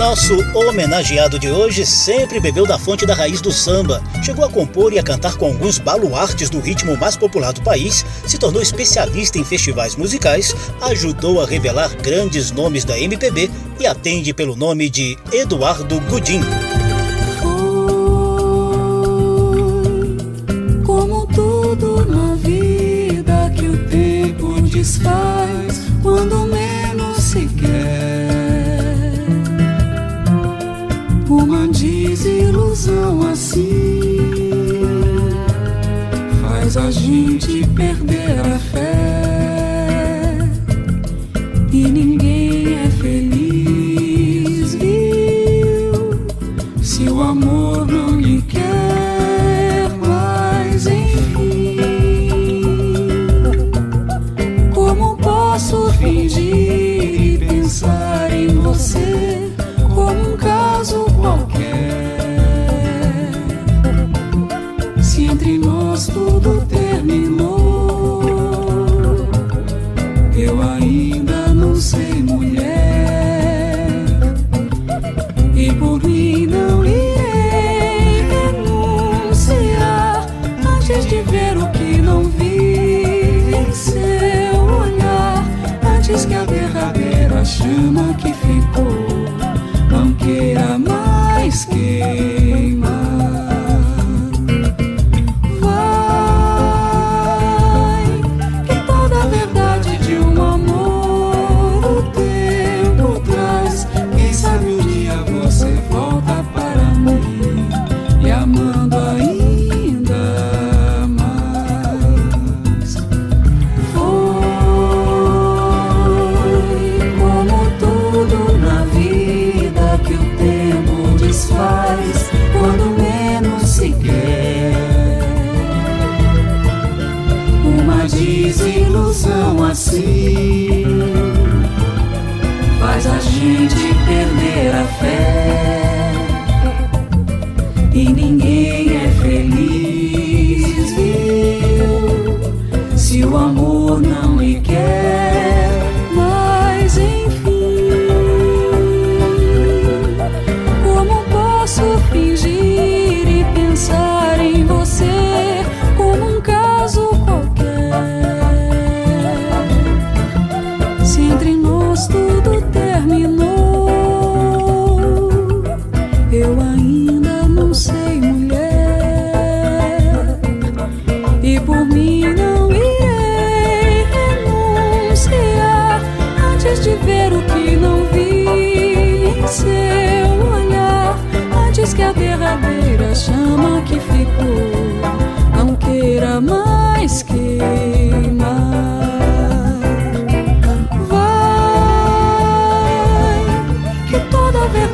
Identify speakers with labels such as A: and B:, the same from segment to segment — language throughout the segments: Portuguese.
A: Nosso homenageado de hoje sempre bebeu da fonte da raiz do samba, chegou a compor e a cantar com alguns baluartes do ritmo mais popular do país, se tornou especialista em festivais musicais, ajudou a revelar grandes nomes da MPB e atende pelo nome de Eduardo Gudim.
B: Como tudo na vida que o tempo desfaz quando desilusão assim faz a gente perder a fé que a derradeira chama que ficou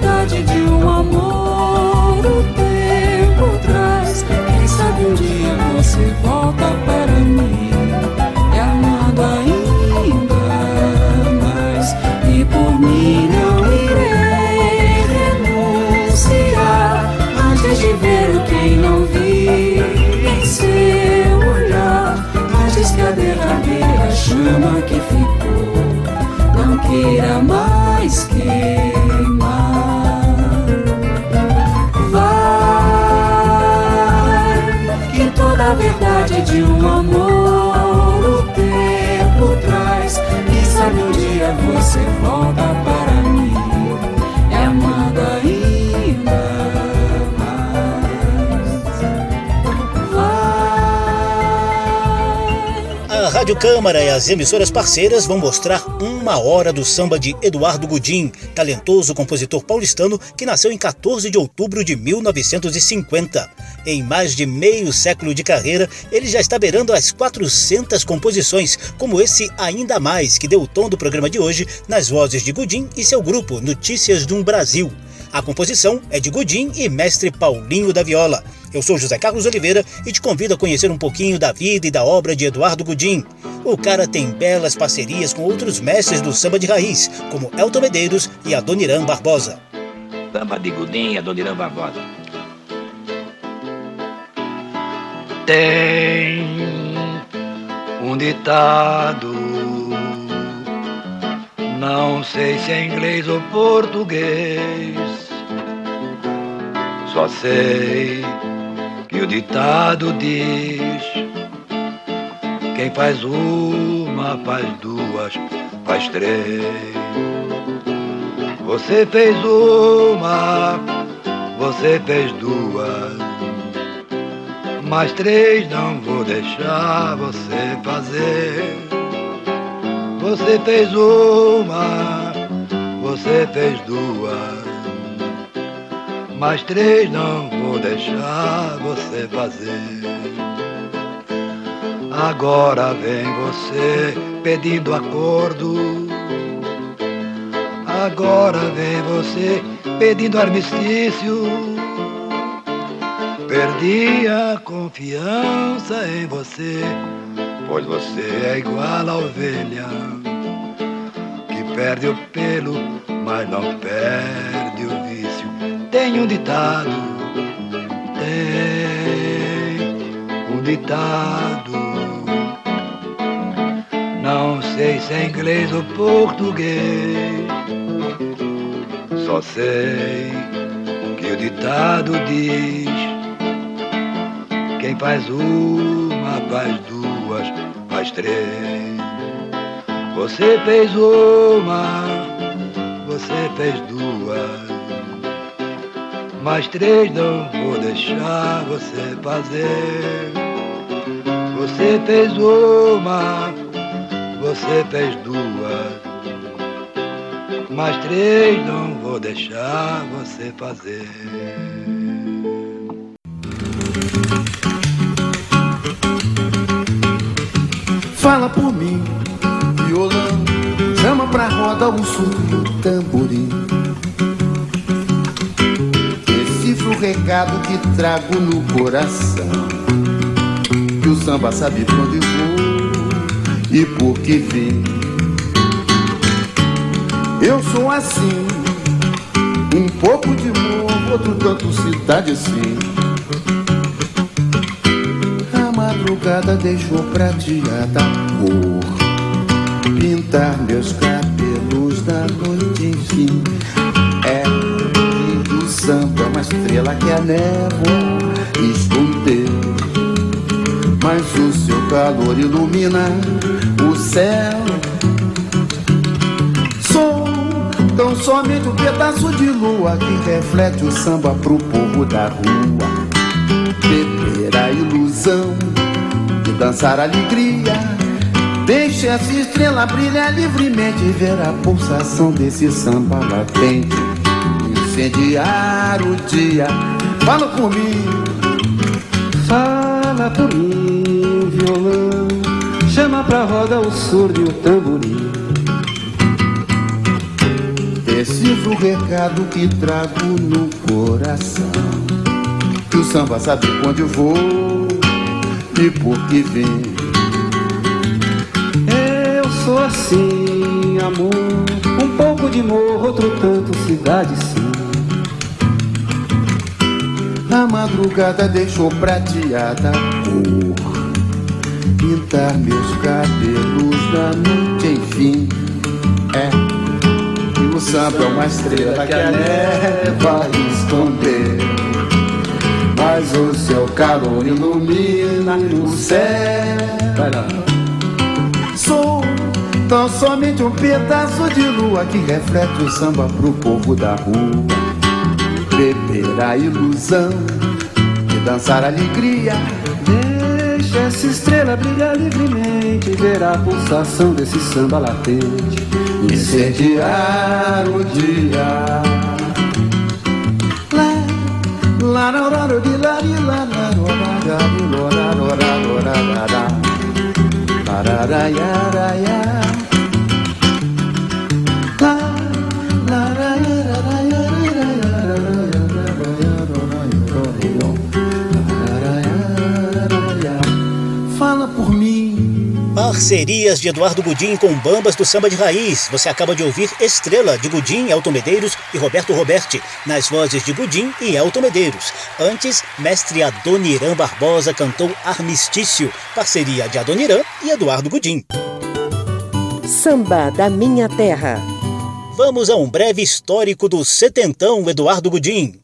B: verdade de um amor o tempo traz. Quem sabe um dia você volta para mim e amando ainda mais. E por mim não irei renunciar antes de ver o que não vi em seu olhar. Antes que a derradeira chama que ficou não queira mais queimar. Um amor
A: Rádio Câmara e as emissoras parceiras vão mostrar uma hora do samba de Eduardo Gudim, talentoso compositor paulistano que nasceu em 14 de outubro de 1950. Em mais de meio século de carreira, ele já está beirando as 400 composições, como esse Ainda Mais, que deu o tom do programa de hoje nas vozes de Gudim e seu grupo Notícias de um Brasil. A composição é de Gudim e mestre Paulinho da Viola. Eu sou José Carlos Oliveira e te convido a conhecer um pouquinho da vida e da obra de Eduardo Gudim. O cara tem belas parcerias com outros mestres do samba de raiz, como Elton Medeiros e Adoniran Barbosa.
C: Samba de Gudim e Adoniran Barbosa. Tem um ditado, não sei se é inglês ou português, só sei que o ditado diz: quem faz uma, faz duas, faz três. Você fez uma, você fez duas mais três não vou deixar você fazer. Você fez uma, você fez duas. Mais três não vou deixar você fazer. Agora vem você pedindo acordo. Agora vem você pedindo armistício Perdi a confiança em você, pois você é igual a ovelha que perde o pelo, mas não perde o vício. Tem um ditado, tem um ditado. Não sei se é inglês ou português, só sei que o ditado diz quem faz duas, faz três. Você fez uma, você fez duas. Mais três não vou deixar você fazer. Você fez uma, você fez duas. Mais três não vou deixar você fazer.
D: Fala por mim, violão, chama pra roda o surdo e o tamborim. Decifra o recado que trago no coração. Que o samba sabe quando vou e por que vim. Eu sou assim, um pouco de morro, outro tanto cidade assim madrugada deixou prateada cor Pintar meus cabelos da noite, enfim É do samba, uma estrela que a névoa escondeu. Mas o seu calor ilumina o céu. Sou tão somente um pedaço de lua Que reflete o samba pro povo da rua. Beber a ilusão dançar alegria. Deixe essa estrela brilhar livremente e ver a pulsação desse samba latente. Incendiar o dia. Fala por mim.
E: Fala por mim, violão. Chama pra roda o surdo e o tamborim.
D: Decifra o recado que trago no coração. Que o samba sabe eu vou e por que vem.
E: Eu sou assim, amor, um pouco de morro, outro tanto cidade sim.
D: A madrugada deixou prateada cor Pintar meus cabelos da noite, enfim É, e o samba é uma estrela que a neve vai esconder mas o seu calor ilumina o céu. Sou tão somente um pedaço de lua que reflete o samba pro povo da rua. Beber a ilusão e dançar a alegria.
E: Deixa essa estrela brilhar livremente ver a pulsação desse samba latente.
D: Incendiar o dia da da da da da
A: Parcerias de Eduardo Gudim com bambas do samba de raiz. Você acaba de ouvir Estrela de Gudim, Elton Medeiros e Roberto Roberti, nas vozes de Gudim e Elton Medeiros. Antes, mestre Adoniran Barbosa cantou Armistício, parceria de Adoniran e Eduardo Gudim.
F: Samba da Minha Terra.
A: Vamos a um breve histórico do setentão Eduardo Gudim.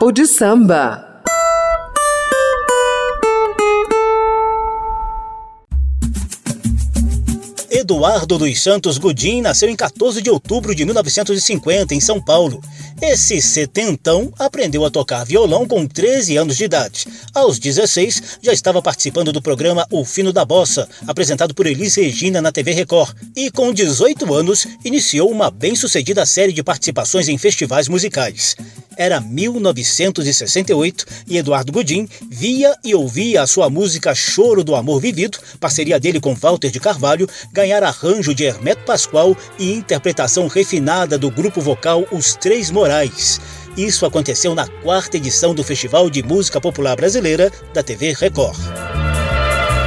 F: Papo de samba.
A: Eduardo dos Santos Gudim nasceu em 14 de outubro de 1950, em São Paulo. Esse setentão aprendeu a tocar violão com 13 anos de idade. Aos 16, já estava participando do programa O Fino da Bossa, apresentado por Elis Regina na TV Record. E com 18 anos, iniciou uma bem-sucedida série de participações em festivais musicais. Era 1968 e Eduardo Gudim via e ouvia a sua música Choro do Amor Vivido, parceria dele com Walter de Carvalho, ganhar arranjo de Hermeto Pascoal e interpretação refinada do grupo vocal Os Três Morais. Isso aconteceu na quarta edição do Festival de Música Popular Brasileira da TV Record.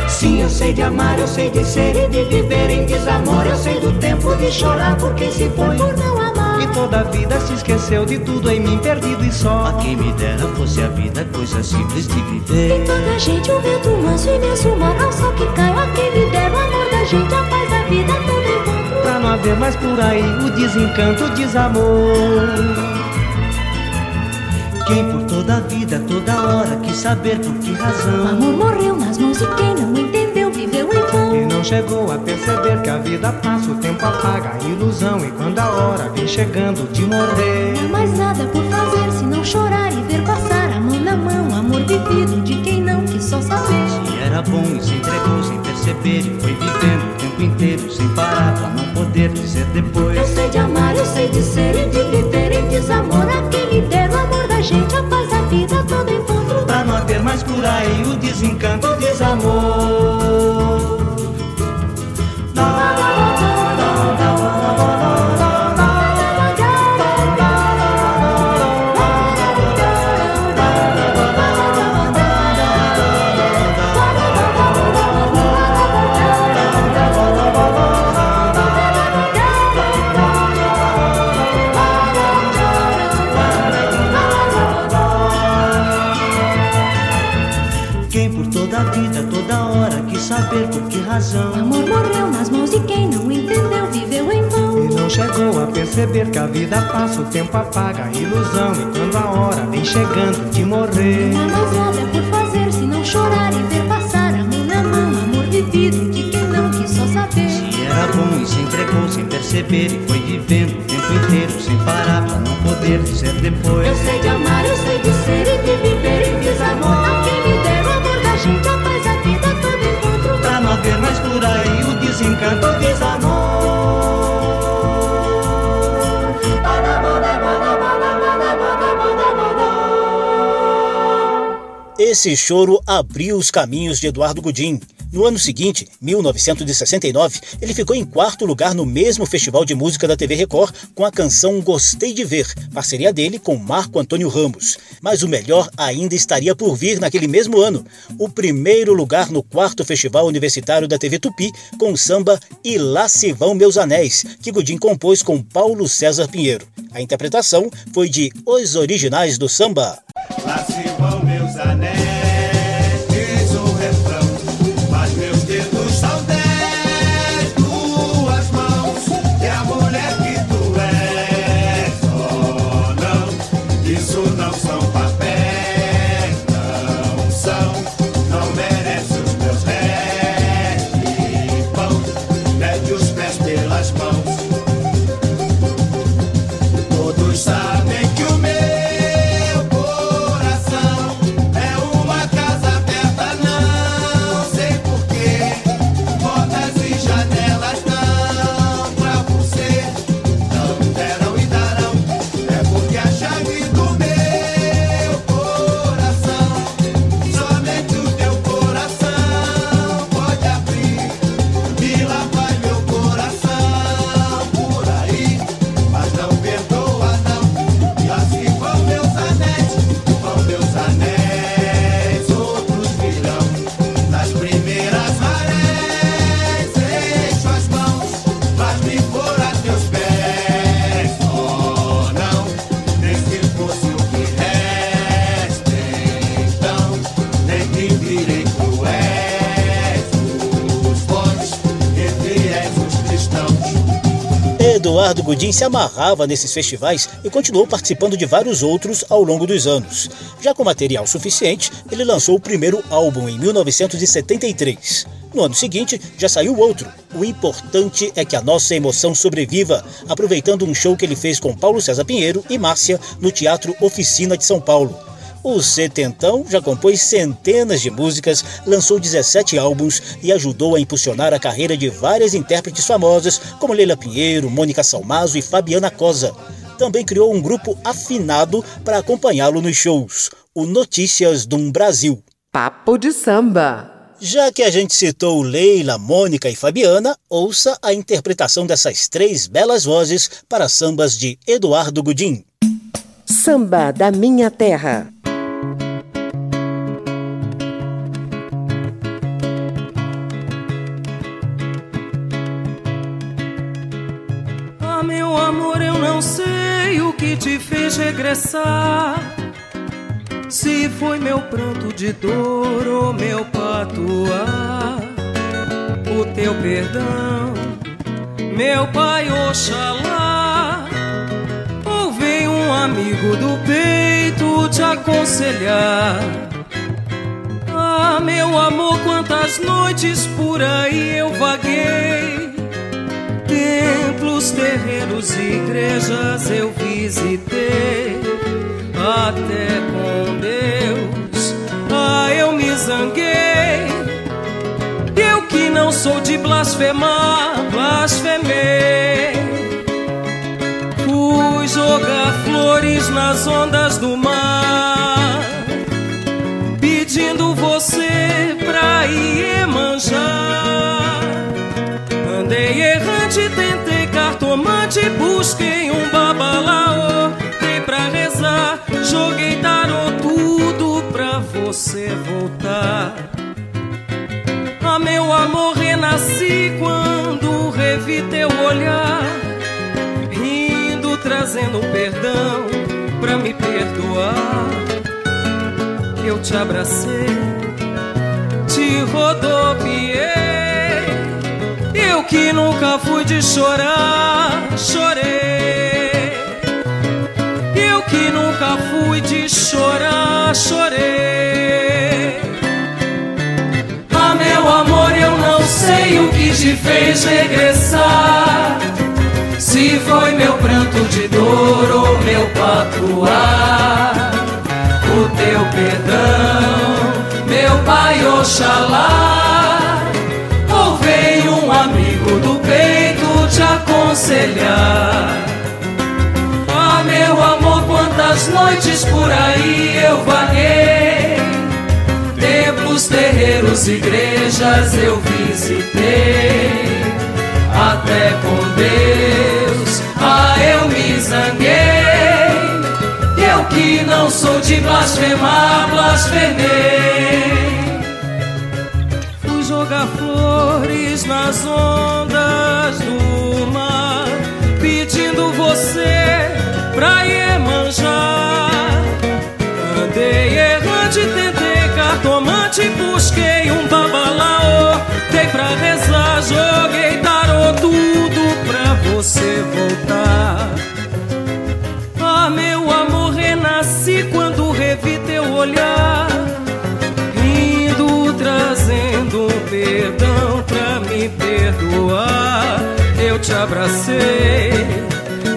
G: Sim, eu sei de amar, eu sei de ser e de viver em desamor. Eu sei do tempo de chorar por quem se foi por não amar.
H: E toda a vida se esqueceu de tudo em mim, perdido e só.
I: A quem me dera fosse a vida, coisa simples de viver.
J: Em toda a gente um vento manso, imenso mar, ao sol que cai. A quem me dera o amor da gente, a paz da vida, tudo encontro.
H: Pra não haver mais por aí o desencanto, o desamor.
I: Quem por toda a vida, toda hora quis saber por que razão.
J: O amor morreu nas mãos de quem não entendeu,
H: não chegou a perceber que a vida passa, o tempo apaga a ilusão. E quando a hora vem chegando de morrer,
J: Não há mais nada por fazer se não chorar e ver passar a mão na mão. Amor vivido de quem não quis só saber.
I: Se era bom e se entregou sem perceber e foi vivendo o tempo inteiro sem parar pra não poder dizer depois.
J: Eu sei de amar, eu sei de ser e de viver em desamor. A quem me der o amor da gente, a paz da vida, todo encontro.
I: Pra não haver mais por aí o desencanto, o desamor. Razão.
J: Amor morreu nas mãos de quem não entendeu, viveu em vão.
H: E não chegou a perceber que a vida passa, o tempo apaga a ilusão. E quando a hora vem chegando de morrer,
J: Não há mais nada por fazer se não chorar e ver passar a mão na mão. Amor vivido de quem não quis só saber.
I: Se era bom e se entregou sem perceber e foi vivendo o tempo inteiro sem parar pra não poder dizer depois.
J: Eu sei de amar, eu sei de ser o
I: desencanto, o desamor.
A: Esse choro abriu os caminhos de Eduardo Gudim. No ano seguinte, 1969, ele ficou em quarto lugar no mesmo Festival de Música da TV Record com a canção Gostei de Ver, parceria dele com Marco Antônio Ramos. Mas o melhor ainda estaria por vir naquele mesmo ano. O primeiro lugar no quarto Festival Universitário da TV Tupi com o samba E Lá Se Vão Meus Anéis, que Gudim compôs com Paulo César Pinheiro. A interpretação foi de Os Originais do Samba.
K: Lá se vão meus anéis,
A: Eduardo Godin se amarrava nesses festivais e continuou participando de vários outros ao longo dos anos. Já com material suficiente, ele lançou o primeiro álbum em 1973. No ano seguinte, já saiu outro. O importante é que a nossa emoção sobreviva, aproveitando um show que ele fez com Paulo César Pinheiro e Márcia no Teatro Oficina de São Paulo. O setentão já compôs centenas de músicas, lançou 17 álbuns e ajudou a impulsionar a carreira de várias intérpretes famosas como Leila Pinheiro, Mônica Salmazo e Fabiana Cosa. Também criou um grupo afinado para acompanhá-lo nos shows, o Notícias do Brasil.
F: Papo de samba.
A: Já que a gente citou Leila, Mônica e Fabiana, ouça a interpretação dessas três belas vozes para sambas de Eduardo Gudim.
F: Samba da Minha Terra.
L: Que te fez regressar. Se foi meu pranto de dor ou meu patuar, o teu perdão, meu pai Oxalá, ou vem um amigo do peito te aconselhar. Ah, meu amor, quantas noites por aí eu vaguei. Terreiros e igrejas eu visitei. Até com Deus, ah, eu me zanguei. Eu que não sou de blasfemar, blasfemei. Fui jogar flores nas ondas do mar, cartomante, busquei um babalaô, dei pra rezar, joguei tarô tudo pra você voltar. Ah, meu amor, renasci quando revi teu olhar, rindo, trazendo perdão pra me perdoar. Eu te abracei, te rodopiei. Que nunca fui de chorar, chorei. Eu que nunca fui de chorar, chorei. Ah, meu amor, eu não sei o que te fez regressar. Se foi meu pranto de dor ou meu patuar. O teu perdão, meu pai Oxalá. Do peito te aconselhar. Ah, meu amor, quantas noites por aí eu vaguei. Templos, terreiros, igrejas eu visitei. Até com Deus, ah, eu me zanguei. Eu que não sou de blasfemar, blasfemei. Fui jogar flores nas ondas do mar, pedindo você pra ir manjar. Andei errante, tentei cartomante, busquei um babalaô, dei pra rezar, joguei tarô, tudo pra você voltar. Ah, meu amor, renasci quando revi teu olhar, perdão pra me perdoar. Eu te abracei,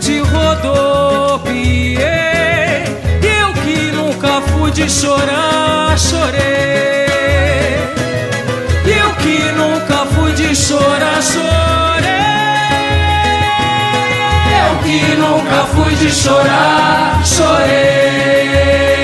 L: te rodopiei. Eu que nunca fui de chorar, chorei. Eu que nunca fui de chorar, chorei. Eu que nunca fui de chorar, chorei.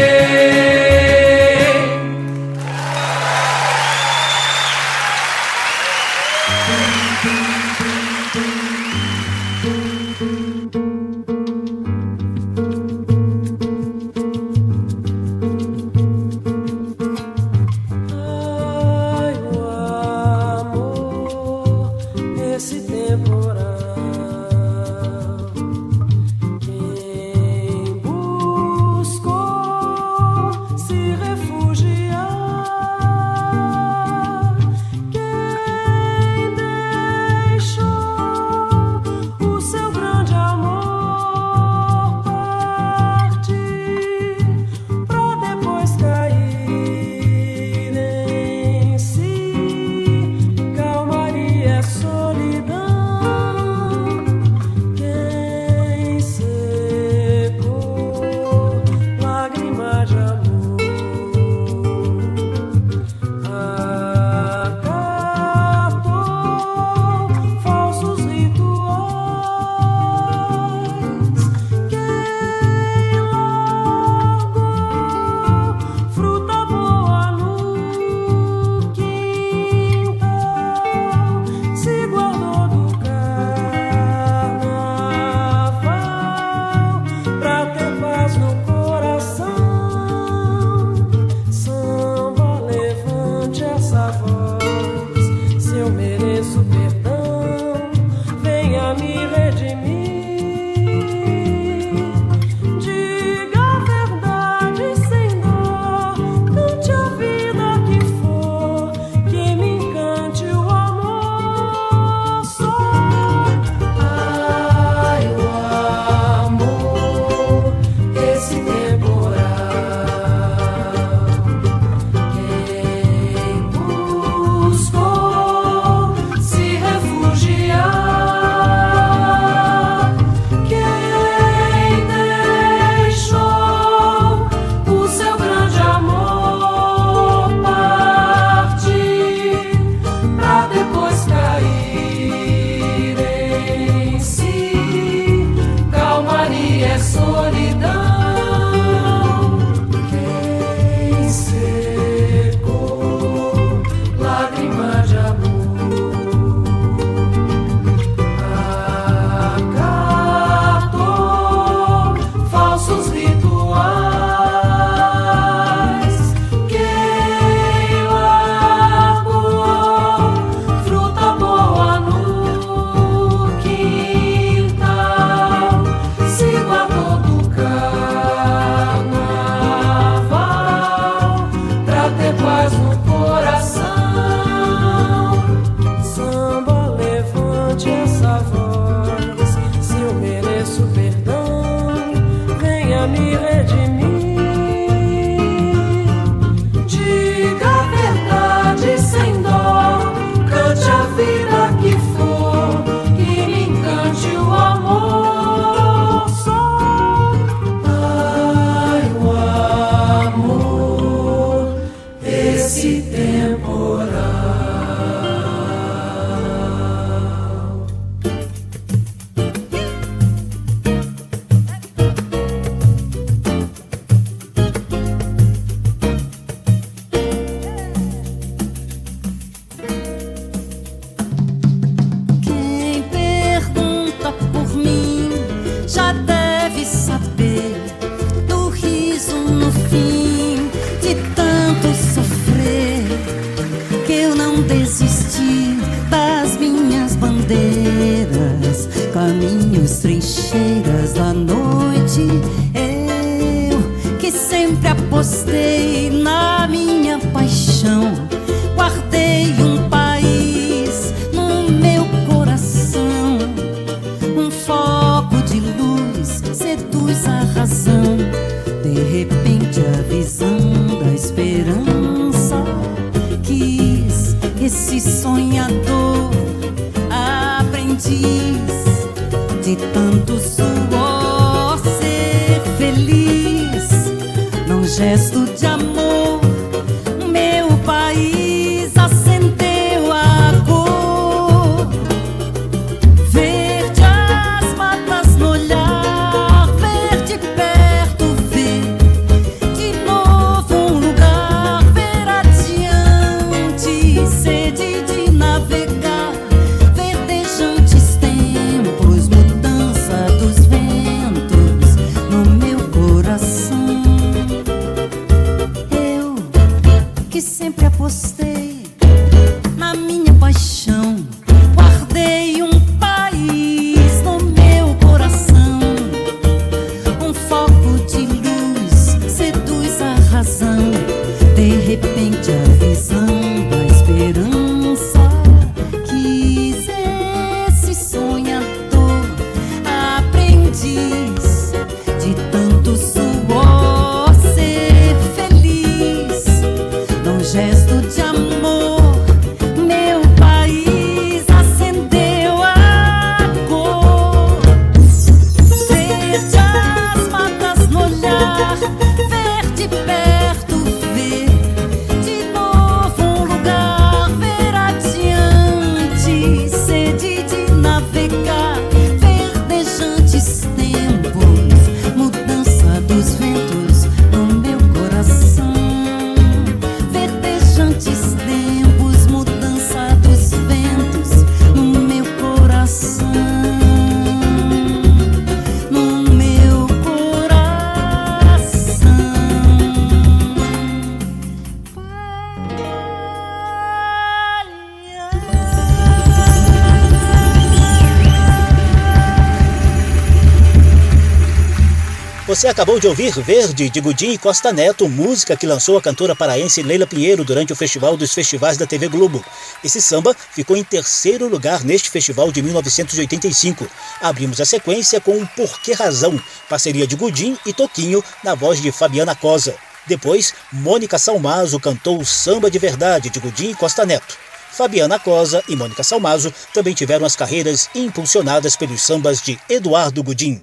A: Você acabou de ouvir Verde, de Gudim e Costa Neto, música que lançou a cantora paraense Leila Pinheiro durante o Festival dos Festivais da TV Globo. Esse samba ficou em terceiro lugar neste festival de 1985. Abrimos a sequência com Por Que Razão, parceria de Gudim e Toquinho, na voz de Fabiana Cosa. Depois, Mônica Salmazo cantou Samba de Verdade, de Gudim e Costa Neto. Fabiana Cosa e Mônica Salmazo também tiveram as carreiras impulsionadas pelos sambas de Eduardo Gudim.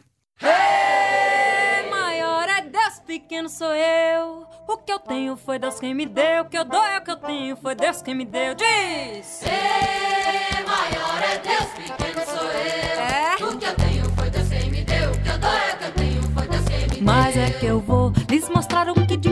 M: Pequeno sou eu. O que eu tenho foi Deus quem me deu. O que eu dou é o que eu tenho, foi Deus quem me deu. Diz!
N: Ser maior é Deus, pequeno sou eu. É? O que eu tenho foi Deus quem me deu. O que eu dou é o que eu tenho, foi Deus quem me deu.
M: Mas é que eu vou lhes mostrar o que de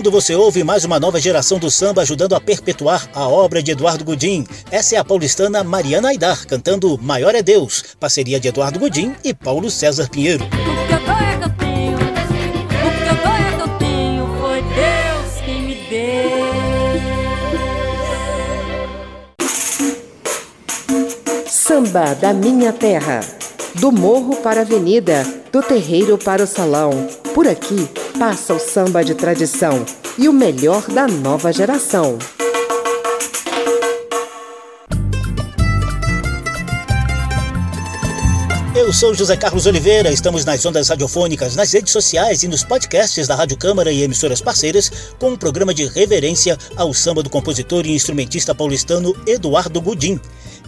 A: fundo você ouve mais uma nova geração do samba ajudando a perpetuar a obra de Eduardo Gudim. Essa é a paulistana Mariana Aidar cantando Maior é Deus, parceria de Eduardo Gudim e Paulo César Pinheiro.
F: Samba da minha terra. Do morro para a avenida, do terreiro para o salão. Por aqui passa o samba de tradição e o melhor da nova geração.
A: Eu sou José Carlos Oliveira, estamos nas ondas radiofônicas, nas redes sociais e nos podcasts da Rádio Câmara e emissoras parceiras com um programa de reverência ao samba do compositor e instrumentista paulistano Eduardo Gudim.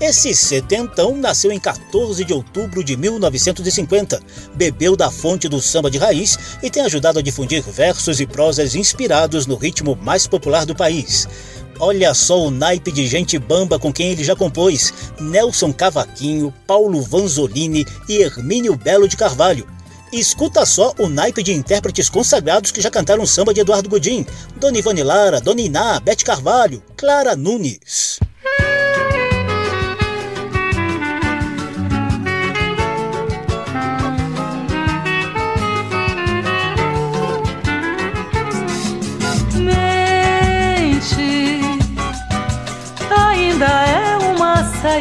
A: Esse setentão nasceu em 14 de outubro de 1950, bebeu da fonte do samba de raiz e tem ajudado a difundir versos e prosas inspirados no ritmo mais popular do país. Olha só o naipe de gente bamba com quem ele já compôs: Nelson Cavaquinho, Paulo Vanzolini e Hermínio Belo de Carvalho. escuta só o naipe de intérpretes consagrados que já cantaram samba de Eduardo Godin: Dona Ivone Lara, Dona Iná, Bete Carvalho, Clara Nunes.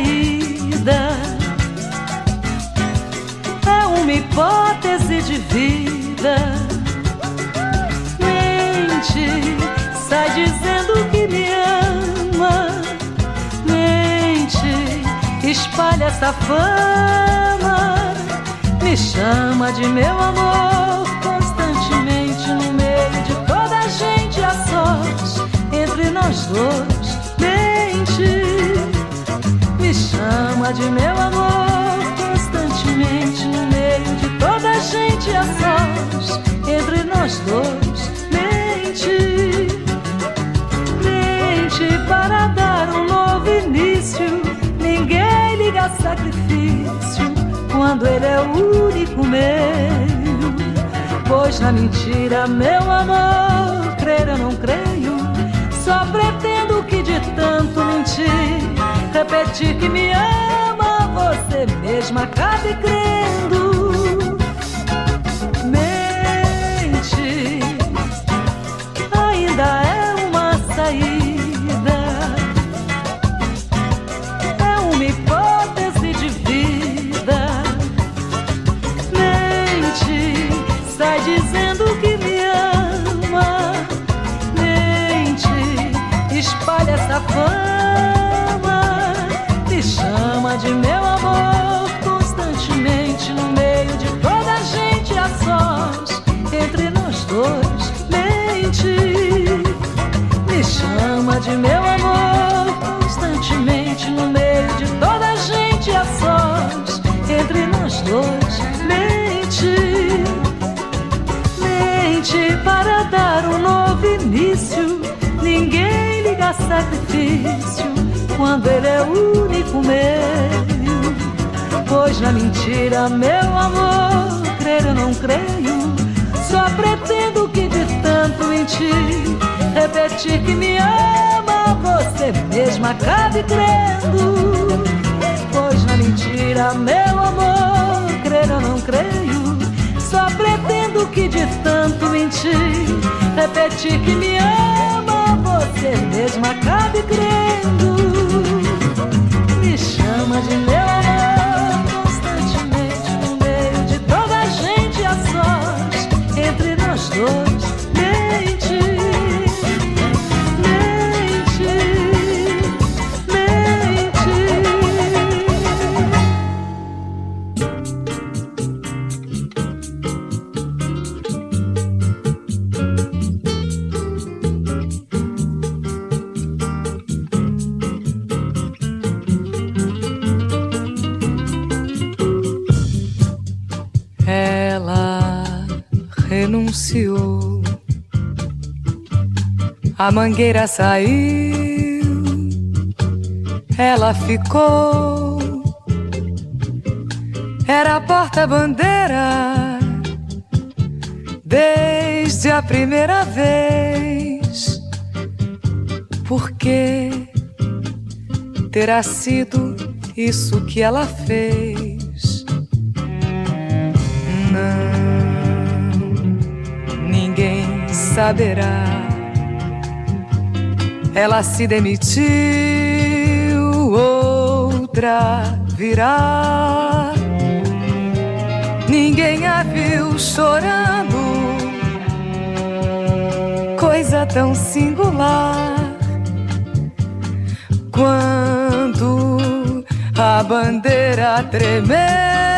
O: Saída é uma hipótese de vida. Mente, sai dizendo que me ama. Mente, espalha essa fama. Me chama de meu amor constantemente no meio de toda a gente a sós entre nós dois. Mente me chama de meu amor constantemente no meio de toda a gente a sós entre nós dois mente mente para dar um novo início. Ninguém liga sacrifício quando ele é o único meu. Pois na mentira meu amor crer eu não creio só pretendo que de tanto mentir repetir que me ama, você mesma acabe crendo. De meu amor constantemente no meio de toda a gente a sós entre nós dois mente. Me chama de meu amor constantemente no meio de toda a gente a sós entre nós dois mente. Mente para dar um novo início ninguém liga sacrifício quando ele é o único meu. Pois na mentira, meu amor, crer eu não creio. Só pretendo que de tanto mentir, repetir que me ama, você mesma acabe crendo. Pois na mentira, meu amor, crer eu não creio. Só pretendo que de tanto mentir, repetir que me ama, você mesma acabe A
P: mangueira saiu, ela ficou. Era a porta-bandeira desde a primeira vez. Porque terá sido isso que ela fez? Não, ninguém saberá ela se demitiu, outra virá. Ninguém a viu chorando, coisa tão singular. Quando a bandeira tremeu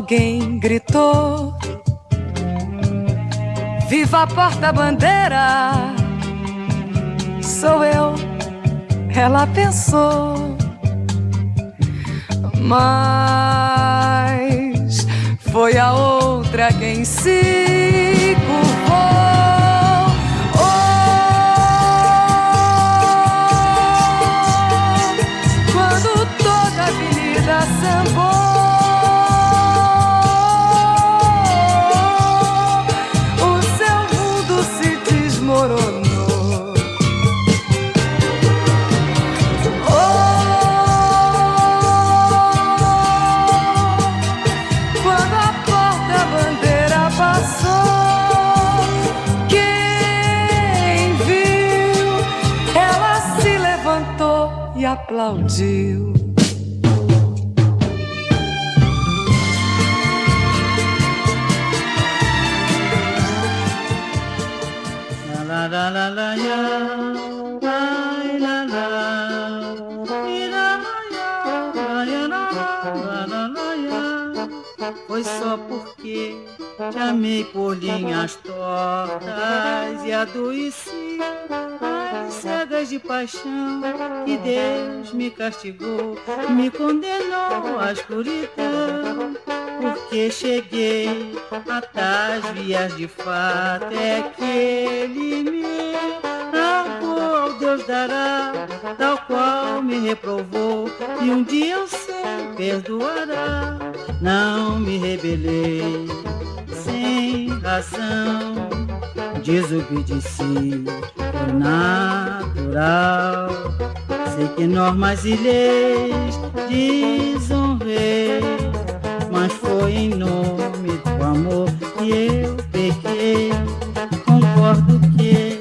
P: Alguém gritou: Viva a porta-bandeira! Sou eu, ela pensou. Mas foi a outra quem se
Q: la, Foi só porque te amei por linhas tortas e adoeci cegas de paixão que Deus me castigou, me condenou à escuridão. Porque cheguei a tais vias de fato é que ele me largou, Deus dará, tal qual me reprovou, e um dia eu sei perdoará. Não me rebelei sem razão, desobedeci natural. Sei que normas e leis desonrei, mas foi em nome do amor que eu pequei. Concordo que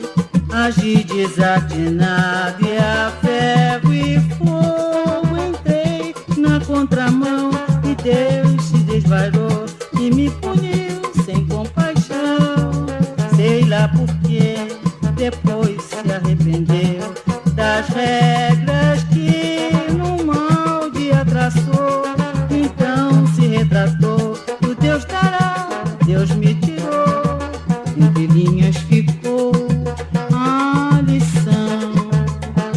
Q: agi desatinado e a ferro e fogo entrei na contramão e Deus se desvairou e me puniu Sei lá por quê, depois se arrependeu das regras que no mal dia traçou. Então se retratou, o Deus dará, Deus me tirou. Entre linhas ficou a lição.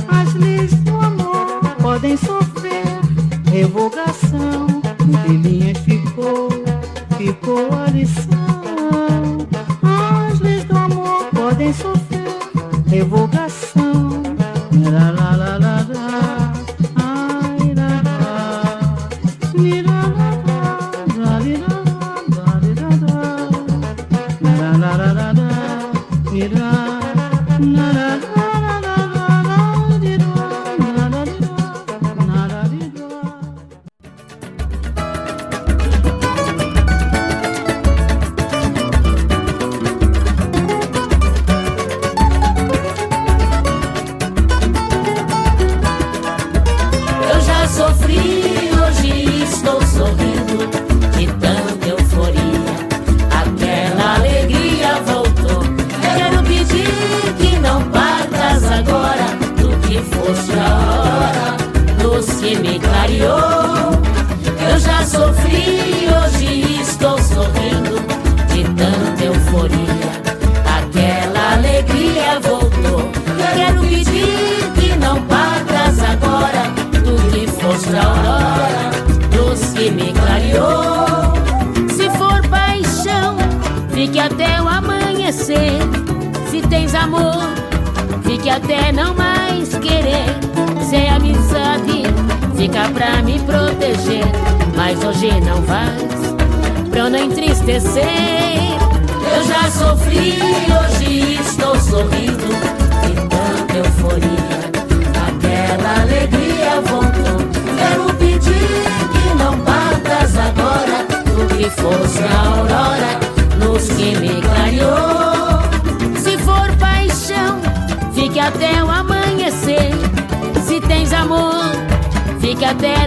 Q: As leis do amor podem sofrer revogação. Entre linhas ficou, ficou a lição. Podem sofrer revogação.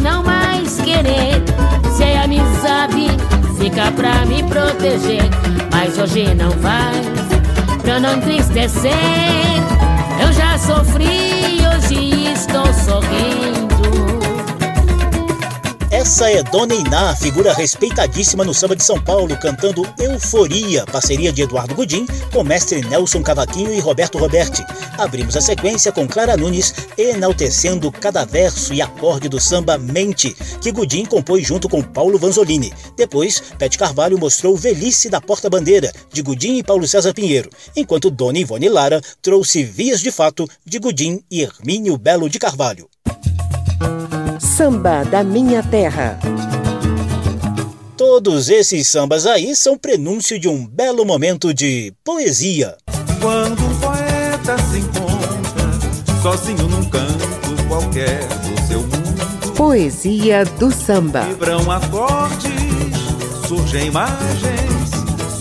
R: Não mais querer. Se é amizade, fica pra me proteger. Mas hoje não vai, pra não entristecer. Eu já sofri, hoje estou sorrindo.
A: Essa é Dona Iná, figura respeitadíssima no samba de São Paulo, cantando Euforia, parceria de Eduardo Gudim com mestre Nelson Cavaquinho e Roberto Roberti. Abrimos a sequência com Clara Nunes enaltecendo cada verso e acorde do samba Mente, que Gudim compôs junto com Paulo Vanzolini. Depois, Pet Carvalho mostrou Velhice da Porta-Bandeira, de Gudim e Paulo César Pinheiro, enquanto Dona Ivone Lara trouxe Vias de Fato, de Gudim e Hermínio Belo de Carvalho.
F: Samba da Minha Terra.
A: Todos esses sambas aí são prenúncio de um belo momento de poesia.
S: Quando um poeta se encontra sozinho num canto qualquer do seu mundo,
F: Poesia do samba.
S: vibram acordes, surgem imagens,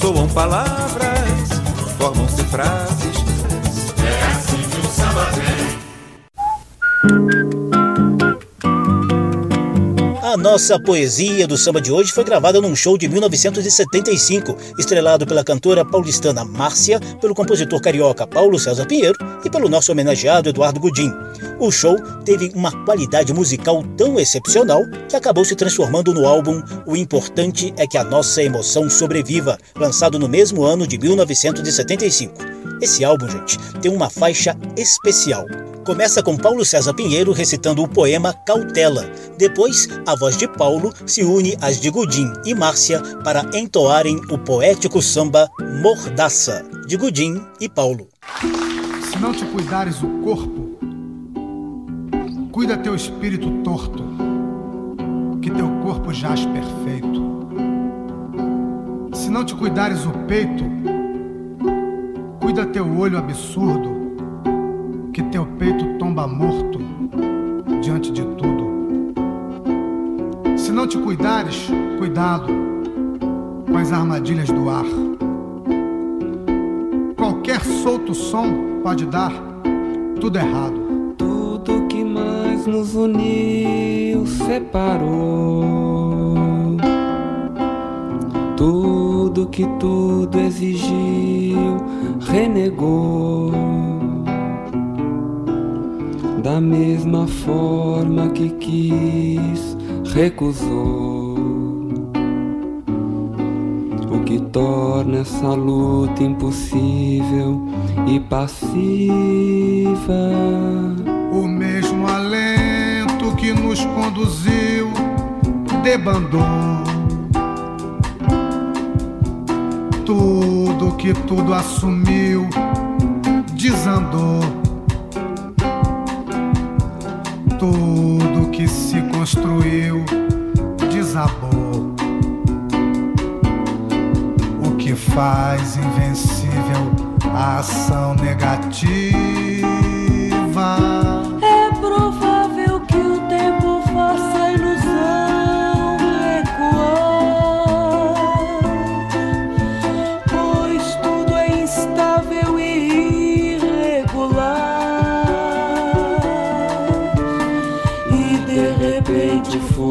S: soam palavras, formam-se frases. É assim que o samba vem.
A: A nossa poesia do samba de hoje foi gravada num show de 1975, estrelado pela cantora paulistana Márcia, pelo compositor carioca Paulo César Pinheiro e pelo nosso homenageado Eduardo Gudim. O show teve uma qualidade musical tão excepcional que acabou se transformando no álbum O Importante é que a Nossa Emoção Sobreviva, lançado no mesmo ano de 1975. Esse álbum, gente, tem uma faixa especial. Começa com Paulo César Pinheiro recitando o poema Cautela. Depois, a voz de Paulo se une às de Gudim e Márcia para entoarem o poético samba Mordaça, de Gudim e Paulo.
T: Se não te cuidares o corpo, cuida teu espírito torto, que teu corpo jaz perfeito. Se não te cuidares o peito, cuida teu olho absurdo, que teu peito tomba morto diante de tudo. Se não te cuidares, cuidado com as armadilhas do ar. Qualquer solto som pode dar tudo errado.
U: Tudo que mais nos uniu separou. Tudo que tudo exigiu renegou. Da mesma forma que quis, recusou. O que torna essa luta impossível e passiva.
T: O mesmo alento que nos conduziu debandou. Tudo que tudo assumiu desandou. Tudo que se construiu desabou. O que faz invencível a ação negativa.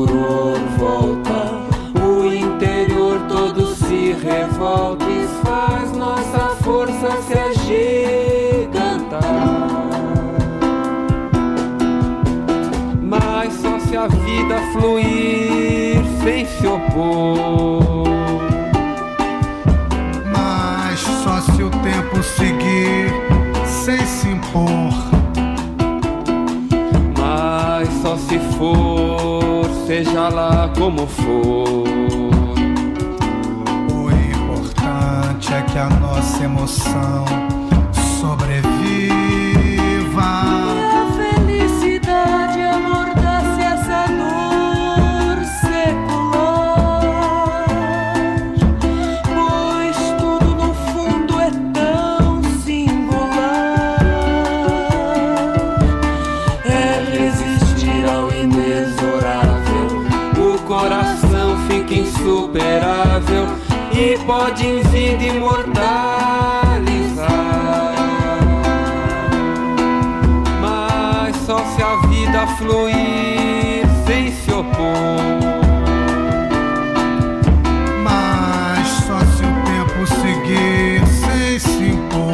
B: Furor volta, o interior todo se revolta e faz nossa força se agigantar.
U: Mas só se a vida fluir sem se opor. Lá como for.
T: O importante é que a nossa emoção
V: pode em vida imortalizar, mas só se a vida fluir sem se opor.
T: Mas só se o tempo seguir sem se impor.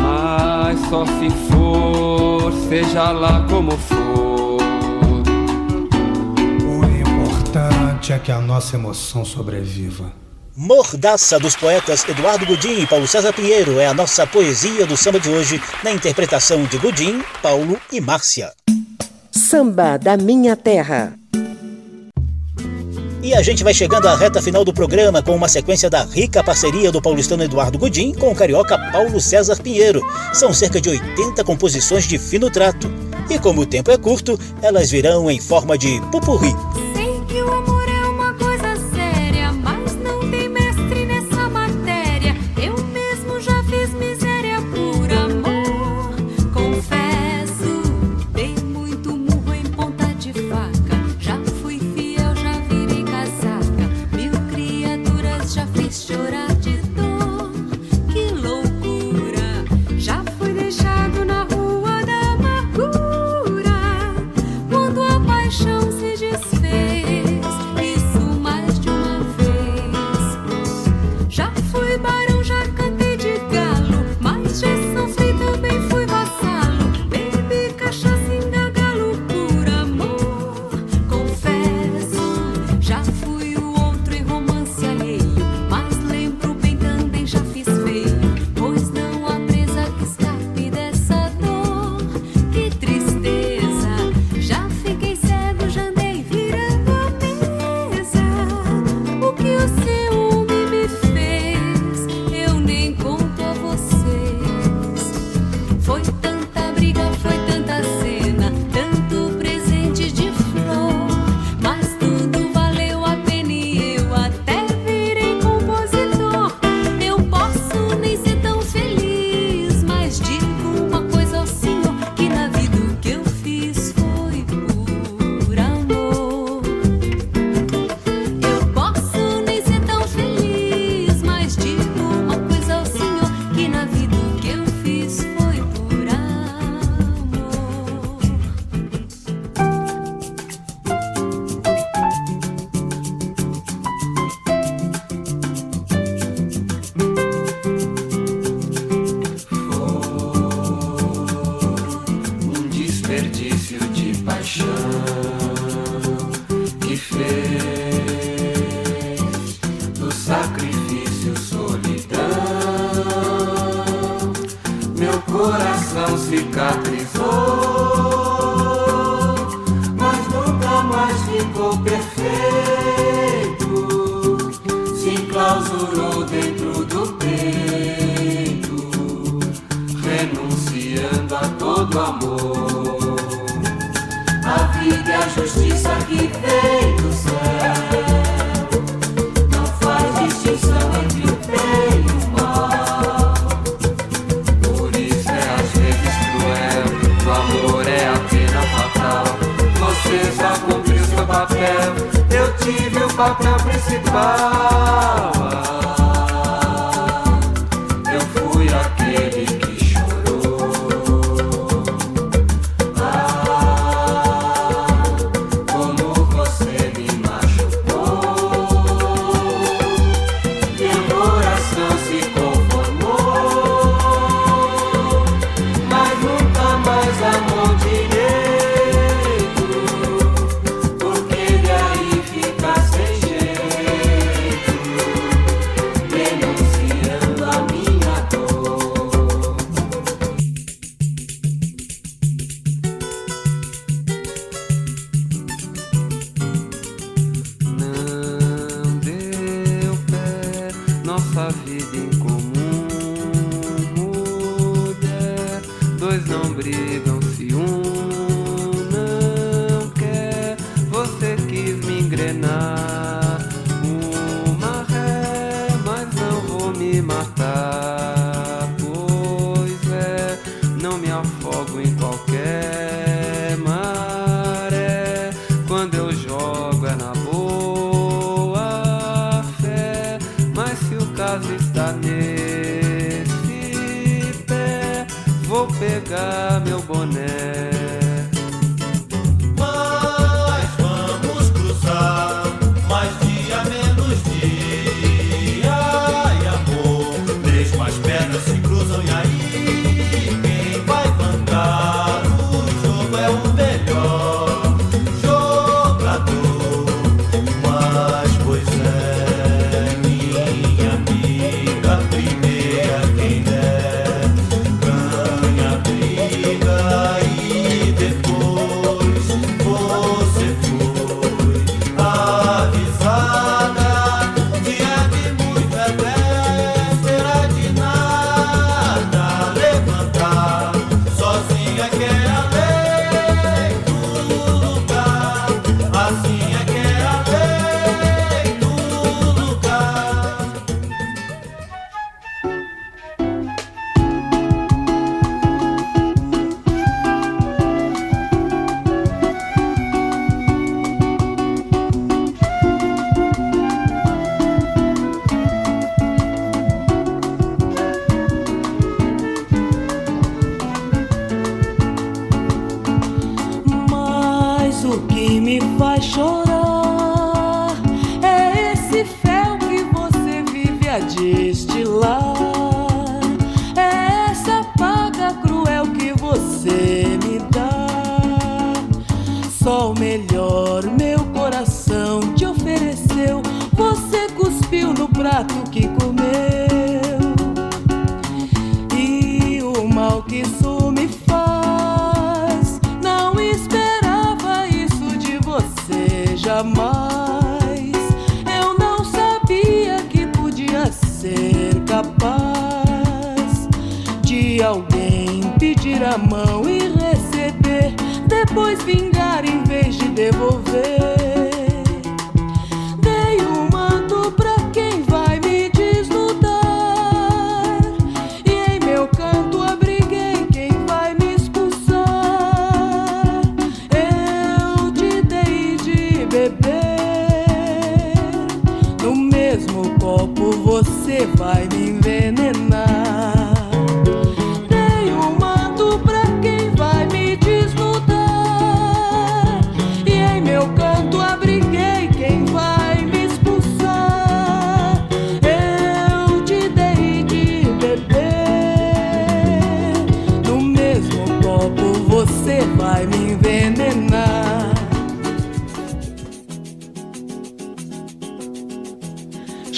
V: Mas só se for, seja lá como for.
T: é que a nossa emoção sobreviva.
U: Mordaça dos poetas Eduardo Gudim e Paulo César Pinheiro é a nossa poesia do samba de hoje, na interpretação de Gudim, Paulo e Márcia.
F: Samba da Minha Terra.
U: E a gente vai chegando à reta final do programa com uma sequência da rica parceria do paulistano Eduardo Gudim com o carioca Paulo César Pinheiro. São cerca de 80 composições de fino trato. E como o tempo é curto, elas virão em forma de pupurri.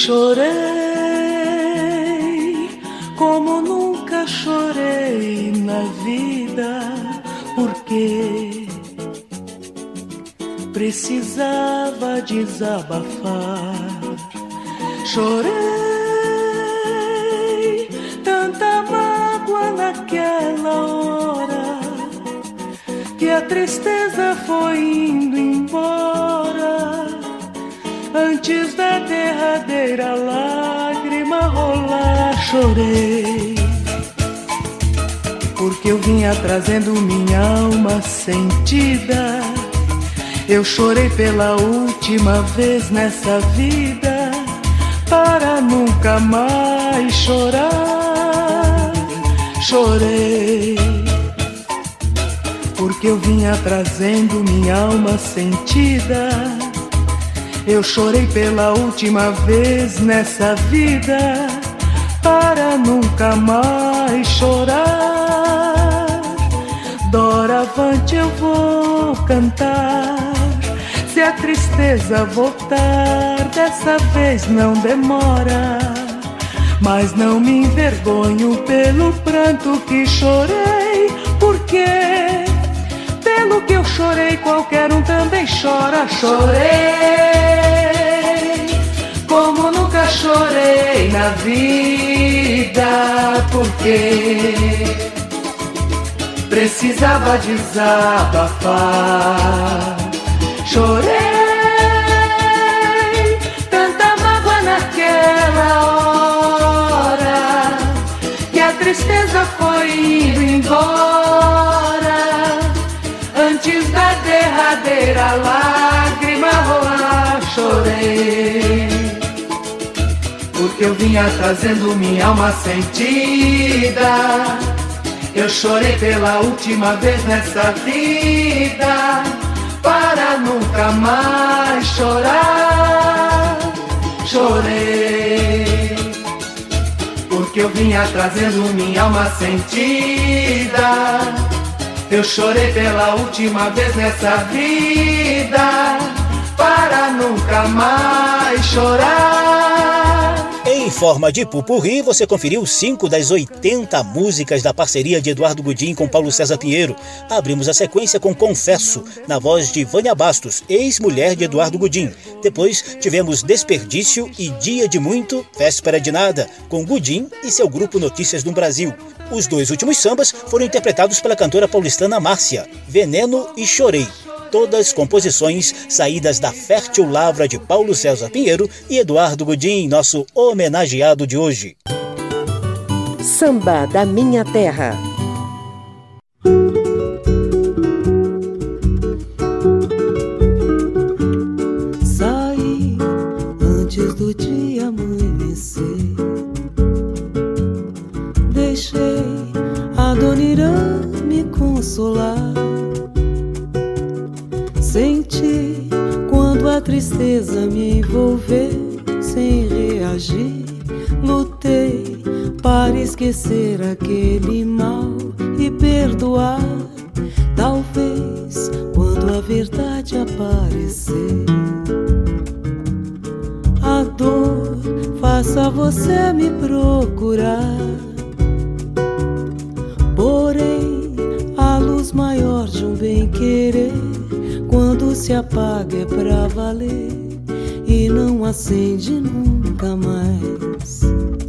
P: Chorei como nunca chorei na vida, porque precisava desabafar. Chorei tanta mágoa naquela hora que a tristeza foi indo embora antes da primeira lágrima rolar, chorei. Porque eu vinha trazendo minha alma sentida. Eu chorei pela última vez nessa vida, para nunca mais chorar. Chorei, porque eu vinha trazendo minha alma sentida. Eu chorei pela última vez nessa vida para nunca mais chorar. Doravante eu vou cantar. Se a tristeza voltar, dessa vez não demora. Mas não me envergonho pelo pranto que chorei, porque pelo que eu chorei, qualquer um também chora. Chorei como nunca chorei na vida, porque
E: precisava desabafar. Vinha trazendo minha alma sentida. Eu chorei pela última vez nessa vida para nunca mais chorar. Chorei, porque eu vinha trazendo minha alma sentida. Eu chorei pela última vez nessa vida para nunca mais chorar.
A: Forma de pupurri, você conferiu cinco das 80 músicas da parceria de Eduardo Gudim com Paulo César Pinheiro. Abrimos a sequência com Confesso, na voz de Vânia Bastos, ex-mulher de Eduardo Gudim. Depois tivemos Desperdício e Dia de Muito, Véspera de Nada, com Gudim e seu grupo Notícias do Brasil. Os dois últimos sambas foram interpretados pela cantora paulistana Márcia, Veneno e Chorei todas composições saídas da fértil lavra de Paulo César Pinheiro e Eduardo Gudim, nosso homenageado de hoje.
F: Samba da Minha Terra.
M: Saí antes do dia amanhecer. Deixei a Dona Irã me consolar. Tristeza me envolveu sem reagir. Lutei para esquecer aquele mal e perdoar. Talvez quando a verdade aparecer, a dor faça você me procurar. Porém, a luz maior de um bem-querer se apaga é pra valer e não acende nunca mais.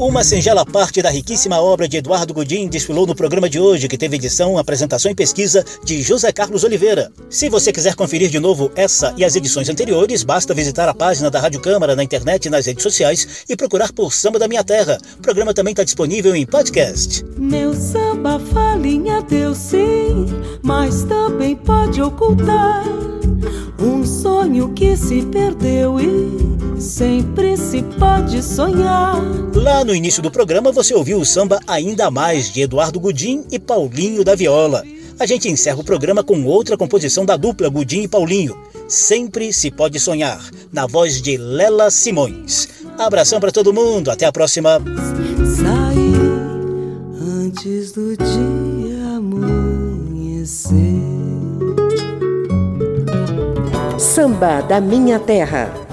A: Uma singela parte da riquíssima obra de Eduardo Godin desfilou no programa de hoje, que teve edição, apresentação e pesquisa de José Carlos Oliveira. Se você quiser conferir de novo essa e as edições anteriores, basta visitar a página da Rádio Câmara na internet e nas redes sociais e procurar por Samba da Minha Terra. O programa também está disponível em podcast.
M: Meu samba falinha deu sim, mas também pode ocultar um sonho que se perdeu e sempre se pode sonhar.
A: Lá no início do programa você ouviu o samba Ainda Mais de Eduardo Gudim e Paulinho da Viola. A gente encerra o programa com outra composição da dupla Gudim e Paulinho. Sempre se pode sonhar, na voz de Lela Simões. Abração para todo mundo, até a próxima.
M: Saí antes do dia amanhecer.
F: Samba da Minha Terra.